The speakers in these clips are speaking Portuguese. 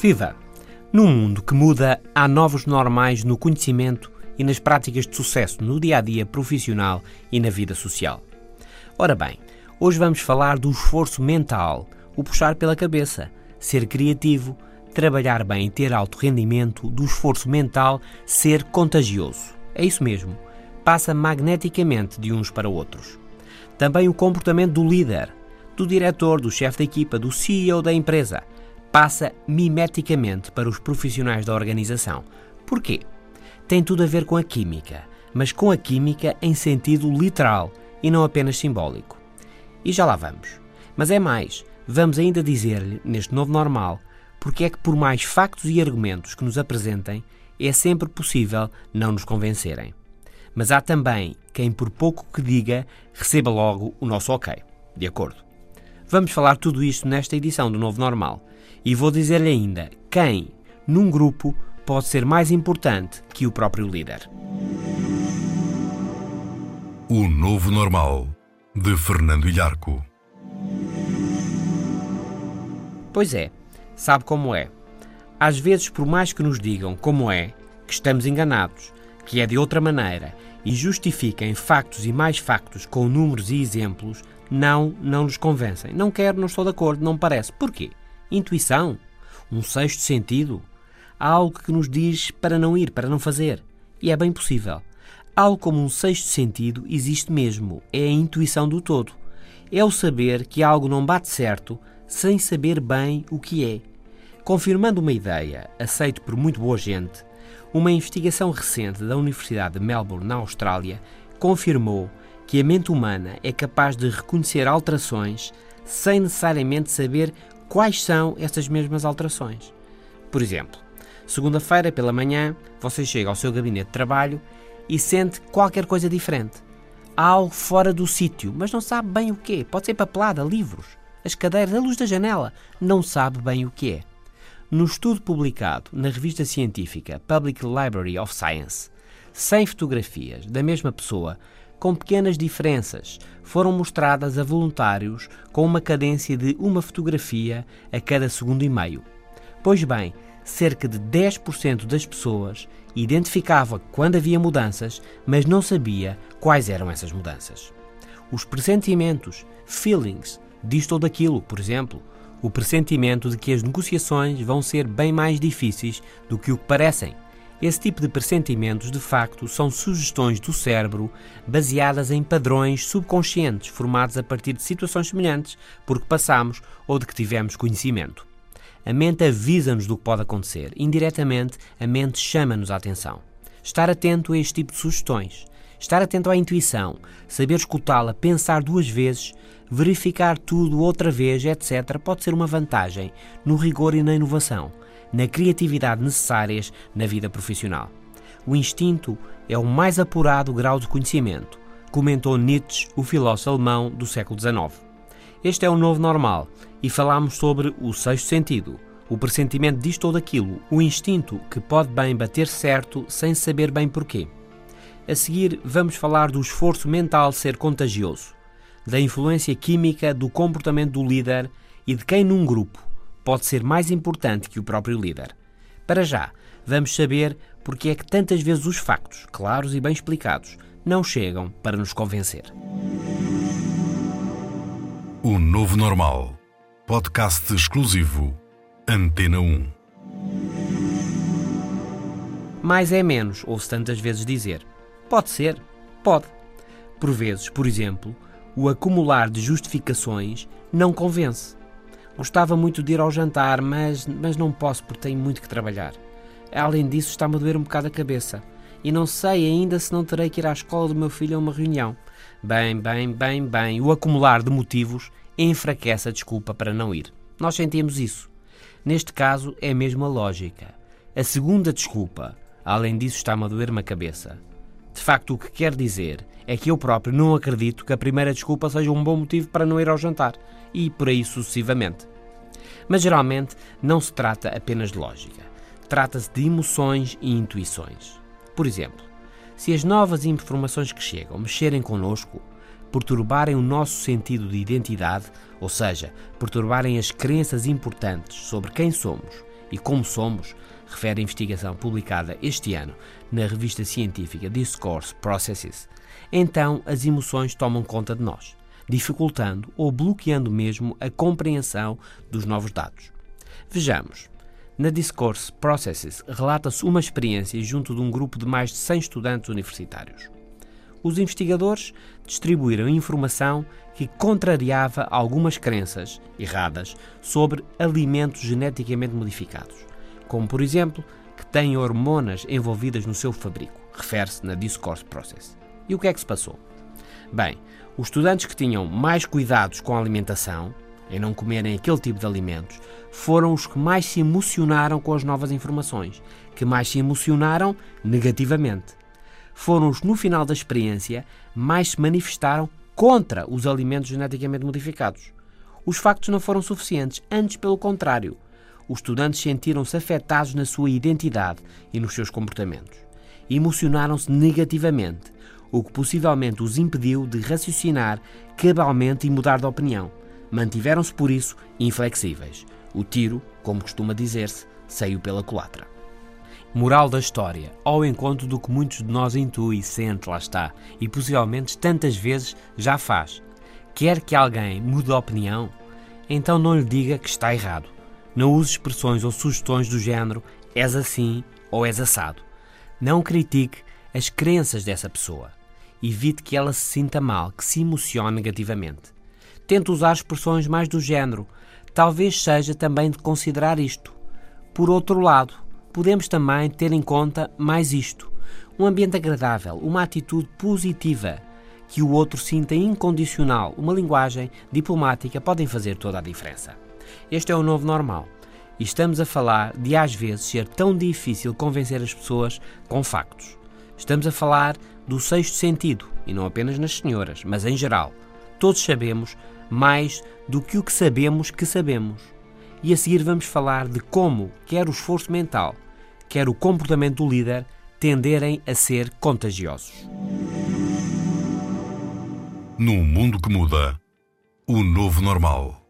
Viva! Num mundo que muda, há novos normais no conhecimento e nas práticas de sucesso no dia a dia profissional e na vida social. Ora bem, hoje vamos falar do esforço mental, o puxar pela cabeça, ser criativo, trabalhar bem e ter alto rendimento, do esforço mental ser contagioso. É isso mesmo, passa magneticamente de uns para outros. Também o comportamento do líder, do diretor, do chefe da equipa, do CEO da empresa passa mimeticamente para os profissionais da organização. Porquê? Tem tudo a ver com a química, mas com a química em sentido literal e não apenas simbólico. E já lá vamos. Mas é mais, vamos ainda dizer-lhe, neste novo normal, porque é que, por mais factos e argumentos que nos apresentem, é sempre possível não nos convencerem. Mas há também quem, por pouco que diga, receba logo o nosso ok. De acordo. Vamos falar tudo isto nesta edição do Novo Normal e vou dizer-lhe ainda quem, num grupo, pode ser mais importante que o próprio líder. O Novo Normal, de Fernando Ilharco. Pois é, sabe como é. Às vezes, por mais que nos digam como é, que estamos enganados, que é de outra maneira, e justifiquem factos e mais factos com números e exemplos, não, não nos convencem. Não quero, não estou de acordo, não parece. Porquê? Intuição? Um sexto sentido? algo que nos diz para não ir, para não fazer. E é bem possível. Algo como um sexto sentido existe mesmo. É a intuição do todo. É o saber que algo não bate certo sem saber bem o que é. Confirmando uma ideia, aceita por muito boa gente, uma investigação recente da Universidade de Melbourne, na Austrália, confirmou que a mente humana é capaz de reconhecer alterações sem necessariamente saber quais são essas mesmas alterações. Por exemplo, segunda-feira pela manhã, você chega ao seu gabinete de trabalho e sente qualquer coisa diferente. Há algo fora do sítio, mas não sabe bem o que. Pode ser papelada, livros, as cadeiras, a luz da janela. Não sabe bem o que é. No estudo publicado na revista científica Public Library of Science, 100 fotografias da mesma pessoa com pequenas diferenças, foram mostradas a voluntários com uma cadência de uma fotografia a cada segundo e meio. Pois bem, cerca de 10% das pessoas identificava quando havia mudanças, mas não sabia quais eram essas mudanças. Os pressentimentos, feelings, disto ou daquilo, por exemplo, o pressentimento de que as negociações vão ser bem mais difíceis do que o que parecem esse tipo de pressentimentos, de facto, são sugestões do cérebro baseadas em padrões subconscientes formados a partir de situações semelhantes porque passamos ou de que tivemos conhecimento. A mente avisa-nos do que pode acontecer. Indiretamente, a mente chama-nos a atenção. Estar atento a este tipo de sugestões. Estar atento à intuição, saber escutá-la, pensar duas vezes, verificar tudo outra vez, etc., pode ser uma vantagem no rigor e na inovação na criatividade necessárias na vida profissional. O instinto é o mais apurado grau de conhecimento, comentou Nietzsche, o filósofo alemão do século XIX. Este é o novo normal e falamos sobre o sexto sentido, o pressentimento disto ou daquilo, o instinto que pode bem bater certo sem saber bem porquê. A seguir, vamos falar do esforço mental ser contagioso, da influência química do comportamento do líder e de quem num grupo pode ser mais importante que o próprio líder. Para já, vamos saber porque é que tantas vezes os factos, claros e bem explicados, não chegam para nos convencer. O Novo Normal. Podcast exclusivo. Antena 1. Mais é menos, ouço tantas vezes dizer. Pode ser, pode. Por vezes, por exemplo, o acumular de justificações não convence. Gostava muito de ir ao jantar, mas, mas não posso porque tenho muito que trabalhar. Além disso, está-me a doer um bocado a cabeça. E não sei ainda se não terei que ir à escola do meu filho a uma reunião. Bem, bem, bem, bem. O acumular de motivos enfraquece a desculpa para não ir. Nós sentimos isso. Neste caso, é mesmo a lógica. A segunda desculpa, além disso, está-me a doer-me a cabeça. De facto, o que quer dizer é que eu próprio não acredito que a primeira desculpa seja um bom motivo para não ir ao jantar, e por aí sucessivamente. Mas geralmente não se trata apenas de lógica. Trata-se de emoções e intuições. Por exemplo, se as novas informações que chegam mexerem connosco, perturbarem o nosso sentido de identidade, ou seja, perturbarem as crenças importantes sobre quem somos e como somos, refere a investigação publicada este ano na revista científica Discourse Processes, então as emoções tomam conta de nós, dificultando ou bloqueando mesmo a compreensão dos novos dados. Vejamos. Na Discourse Processes relata-se uma experiência junto de um grupo de mais de 100 estudantes universitários. Os investigadores distribuíram informação que contrariava algumas crenças erradas sobre alimentos geneticamente modificados, como por exemplo que têm hormonas envolvidas no seu fabrico, refere-se na Discourse Process. E o que é que se passou? Bem, os estudantes que tinham mais cuidados com a alimentação, em não comerem aquele tipo de alimentos, foram os que mais se emocionaram com as novas informações, que mais se emocionaram negativamente. Foram os que, no final da experiência, mais se manifestaram contra os alimentos geneticamente modificados. Os factos não foram suficientes, antes pelo contrário. Os estudantes sentiram-se afetados na sua identidade e nos seus comportamentos. Emocionaram-se negativamente, o que possivelmente os impediu de raciocinar cabalmente e mudar de opinião. Mantiveram-se, por isso, inflexíveis. O tiro, como costuma dizer-se, saiu pela culatra. Moral da história, ao encontro do que muitos de nós intui, sente, lá está, e possivelmente tantas vezes já faz. Quer que alguém mude de opinião? Então não lhe diga que está errado. Não use expressões ou sugestões do género és assim ou és assado. Não critique as crenças dessa pessoa. Evite que ela se sinta mal, que se emocione negativamente. Tente usar expressões mais do género. Talvez seja também de considerar isto. Por outro lado, podemos também ter em conta mais isto: um ambiente agradável, uma atitude positiva, que o outro sinta incondicional, uma linguagem diplomática podem fazer toda a diferença. Este é o novo normal. E estamos a falar de às vezes ser tão difícil convencer as pessoas com factos. Estamos a falar do sexto sentido, e não apenas nas senhoras, mas em geral. Todos sabemos mais do que o que sabemos que sabemos. E a seguir vamos falar de como quer o esforço mental, quer o comportamento do líder tenderem a ser contagiosos. Num mundo que muda, o novo normal.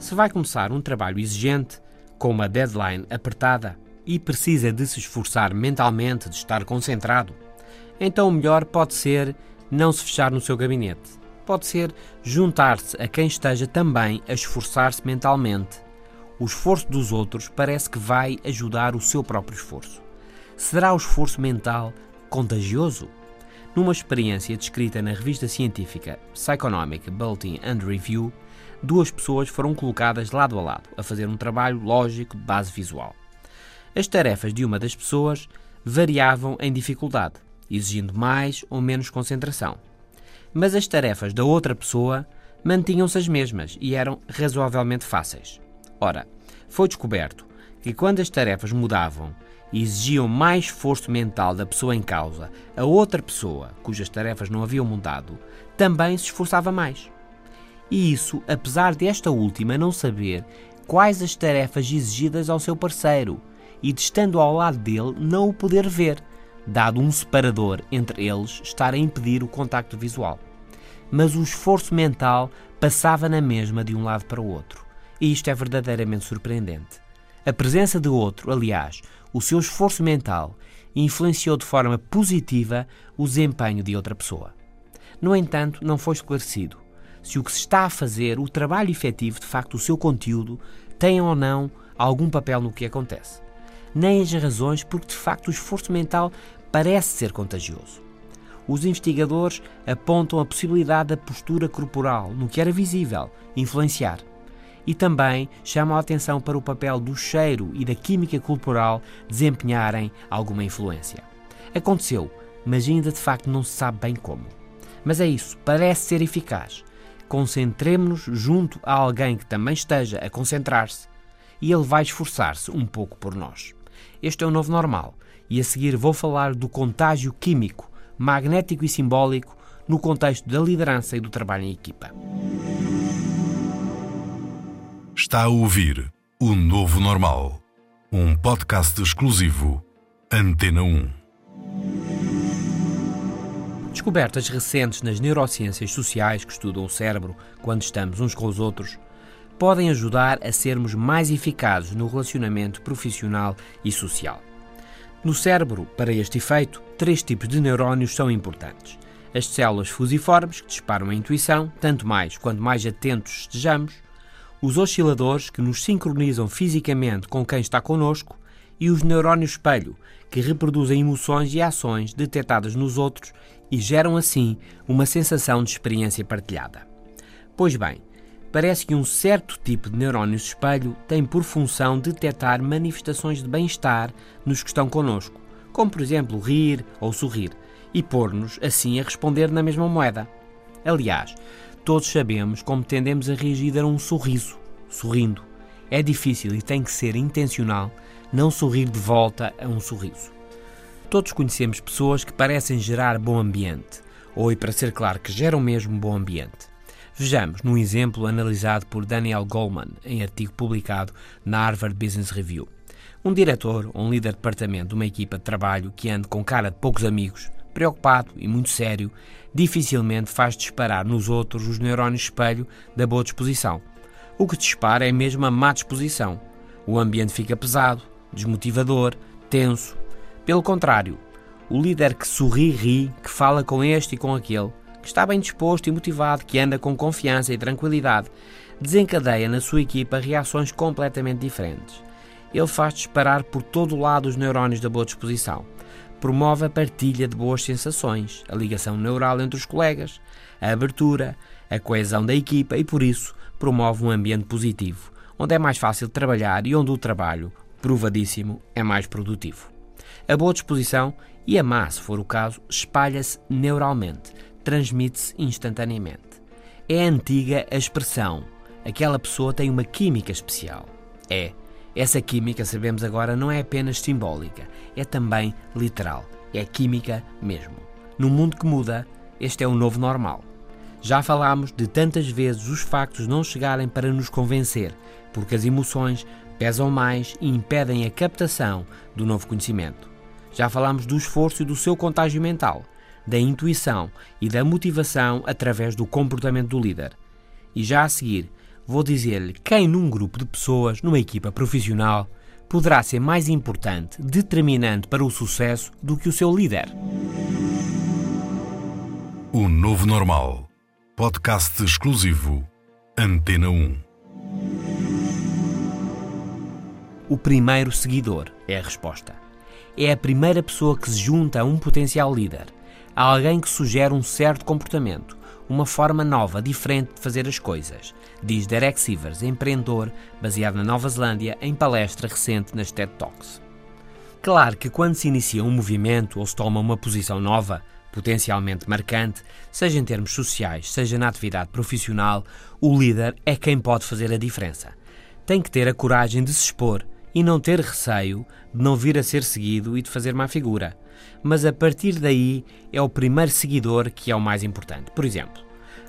Se vai começar um trabalho exigente, com uma deadline apertada, e precisa de se esforçar mentalmente, de estar concentrado, então o melhor pode ser não se fechar no seu gabinete. Pode ser juntar-se a quem esteja também a esforçar-se mentalmente. O esforço dos outros parece que vai ajudar o seu próprio esforço. Será o esforço mental contagioso? Numa experiência descrita na revista científica Psychonomic Bulletin and Review, duas pessoas foram colocadas lado a lado a fazer um trabalho lógico de base visual. As tarefas de uma das pessoas variavam em dificuldade, exigindo mais ou menos concentração. Mas as tarefas da outra pessoa mantinham-se as mesmas e eram razoavelmente fáceis. Ora, foi descoberto que quando as tarefas mudavam e exigiam mais esforço mental da pessoa em causa, a outra pessoa, cujas tarefas não haviam mudado, também se esforçava mais. E isso, apesar desta última não saber quais as tarefas exigidas ao seu parceiro e de estando ao lado dele não o poder ver, dado um separador entre eles estar a impedir o contacto visual. Mas o esforço mental passava na mesma de um lado para o outro. E isto é verdadeiramente surpreendente. A presença de outro, aliás, o seu esforço mental, influenciou de forma positiva o desempenho de outra pessoa. No entanto, não foi esclarecido se o que se está a fazer, o trabalho efetivo, de facto, o seu conteúdo, tem ou não algum papel no que acontece nem as razões porque de facto o esforço mental parece ser contagioso. Os investigadores apontam a possibilidade da postura corporal, no que era visível, influenciar. E também chamam a atenção para o papel do cheiro e da química corporal desempenharem alguma influência. Aconteceu, mas ainda de facto não se sabe bem como. Mas é isso, parece ser eficaz. Concentremos-nos junto a alguém que também esteja a concentrar-se e ele vai esforçar-se um pouco por nós. Este é o novo normal e a seguir vou falar do contágio químico, magnético e simbólico no contexto da liderança e do trabalho em equipa. Está a ouvir o Novo Normal, um podcast exclusivo Antena 1. Descobertas recentes nas neurociências sociais que estudam o cérebro quando estamos uns com os outros podem ajudar a sermos mais eficazes no relacionamento profissional e social. No cérebro, para este efeito, três tipos de neurónios são importantes. As células fusiformes, que disparam a intuição, tanto mais quanto mais atentos estejamos, os osciladores, que nos sincronizam fisicamente com quem está connosco, e os neurónios espelho, que reproduzem emoções e ações detectadas nos outros e geram assim uma sensação de experiência partilhada. Pois bem, parece que um certo tipo de neurónios espelho tem por função detectar manifestações de bem-estar nos que estão connosco, como por exemplo rir ou sorrir, e pôr-nos assim a responder na mesma moeda. Aliás, todos sabemos como tendemos a reagir a um sorriso, sorrindo. É difícil e tem que ser intencional não sorrir de volta a um sorriso. Todos conhecemos pessoas que parecem gerar bom ambiente, ou, e para ser claro, que geram mesmo bom ambiente. Vejamos num exemplo analisado por Daniel Goleman em artigo publicado na Harvard Business Review. Um diretor ou um líder de departamento de uma equipa de trabalho que anda com cara de poucos amigos, preocupado e muito sério, dificilmente faz disparar nos outros os neurónios espelho da boa disposição. O que dispara é mesmo a má disposição. O ambiente fica pesado, desmotivador, tenso. Pelo contrário, o líder que sorri, ri, que fala com este e com aquele, que está bem disposto e motivado, que anda com confiança e tranquilidade, desencadeia na sua equipa reações completamente diferentes. Ele faz disparar por todo o lado os neurónios da boa disposição. Promove a partilha de boas sensações, a ligação neural entre os colegas, a abertura, a coesão da equipa e, por isso, promove um ambiente positivo, onde é mais fácil trabalhar e onde o trabalho, provadíssimo, é mais produtivo. A boa disposição e a má, se for o caso, espalha-se neuralmente, transmite-se instantaneamente. É antiga a expressão aquela pessoa tem uma química especial. É. Essa química, sabemos agora, não é apenas simbólica, é também literal. É química mesmo. No mundo que muda, este é o novo normal. Já falámos de tantas vezes os factos não chegarem para nos convencer, porque as emoções pesam mais e impedem a captação do novo conhecimento. Já falámos do esforço e do seu contágio mental, da intuição e da motivação através do comportamento do líder. E já a seguir, vou dizer-lhe quem num grupo de pessoas, numa equipa profissional, poderá ser mais importante, determinante para o sucesso do que o seu líder. O Novo Normal. Podcast exclusivo Antena 1. O primeiro seguidor é a resposta. É a primeira pessoa que se junta a um potencial líder, a alguém que sugere um certo comportamento, uma forma nova, diferente de fazer as coisas, diz Derek Sivers, empreendedor baseado na Nova Zelândia, em palestra recente nas TED Talks. Claro que quando se inicia um movimento ou se toma uma posição nova, potencialmente marcante, seja em termos sociais, seja na atividade profissional, o líder é quem pode fazer a diferença. Tem que ter a coragem de se expor e não ter receio de não vir a ser seguido e de fazer má figura. Mas a partir daí é o primeiro seguidor que é o mais importante. Por exemplo,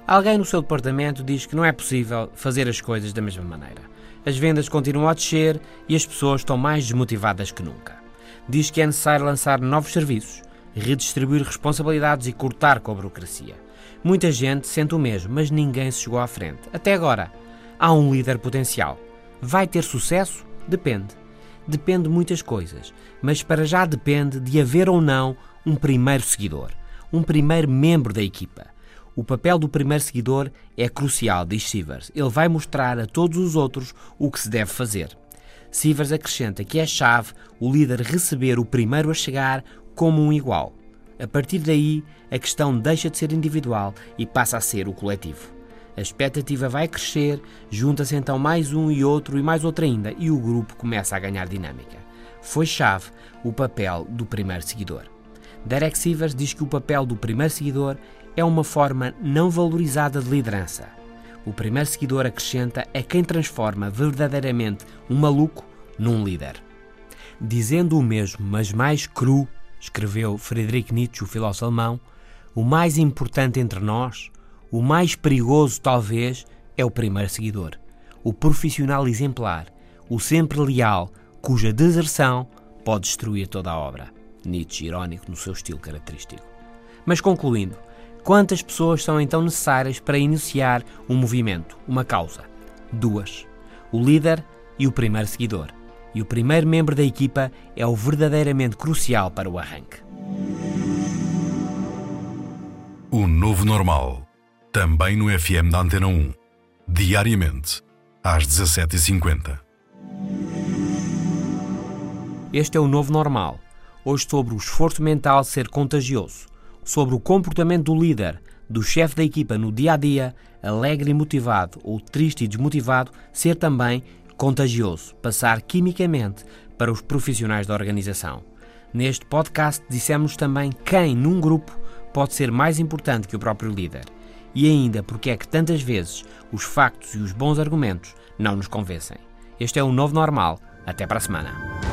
alguém no seu departamento diz que não é possível fazer as coisas da mesma maneira. As vendas continuam a descer e as pessoas estão mais desmotivadas que nunca. Diz que é necessário lançar novos serviços, redistribuir responsabilidades e cortar com a burocracia. Muita gente sente o mesmo, mas ninguém se chegou à frente. Até agora, há um líder potencial. Vai ter sucesso? Depende. Depende de muitas coisas, mas para já depende de haver ou não um primeiro seguidor, um primeiro membro da equipa. O papel do primeiro seguidor é crucial, diz Sivers. Ele vai mostrar a todos os outros o que se deve fazer. Sivers acrescenta que é chave o líder receber o primeiro a chegar como um igual. A partir daí, a questão deixa de ser individual e passa a ser o coletivo. A expectativa vai crescer, junta-se então mais um e outro e mais outro ainda, e o grupo começa a ganhar dinâmica. Foi chave o papel do primeiro seguidor. Derek Sivers diz que o papel do primeiro seguidor é uma forma não valorizada de liderança. O primeiro seguidor, acrescenta, é quem transforma verdadeiramente um maluco num líder. Dizendo o mesmo, mas mais cru, escreveu Friedrich Nietzsche, o filósofo alemão, o mais importante entre nós, o mais perigoso talvez, é o primeiro seguidor, o profissional exemplar, o sempre leal, cuja deserção pode destruir toda a obra. Nietzsche, irónico no seu estilo característico. Mas concluindo, quantas pessoas são então necessárias para iniciar um movimento, uma causa? Duas. O líder e o primeiro seguidor. E o primeiro membro da equipa é o verdadeiramente crucial para o arranque. O novo normal. Também no FM da Antena 1. Diariamente, às 17h50. Este é o novo normal. Hoje sobre o esforço mental ser contagioso, sobre o comportamento do líder, do chefe da equipa no dia a dia, alegre e motivado ou triste e desmotivado, ser também contagioso, passar quimicamente para os profissionais da organização. Neste podcast dissemos também quem num grupo pode ser mais importante que o próprio líder e ainda porque é que tantas vezes os factos e os bons argumentos não nos convencem. Este é o novo normal. Até para a semana.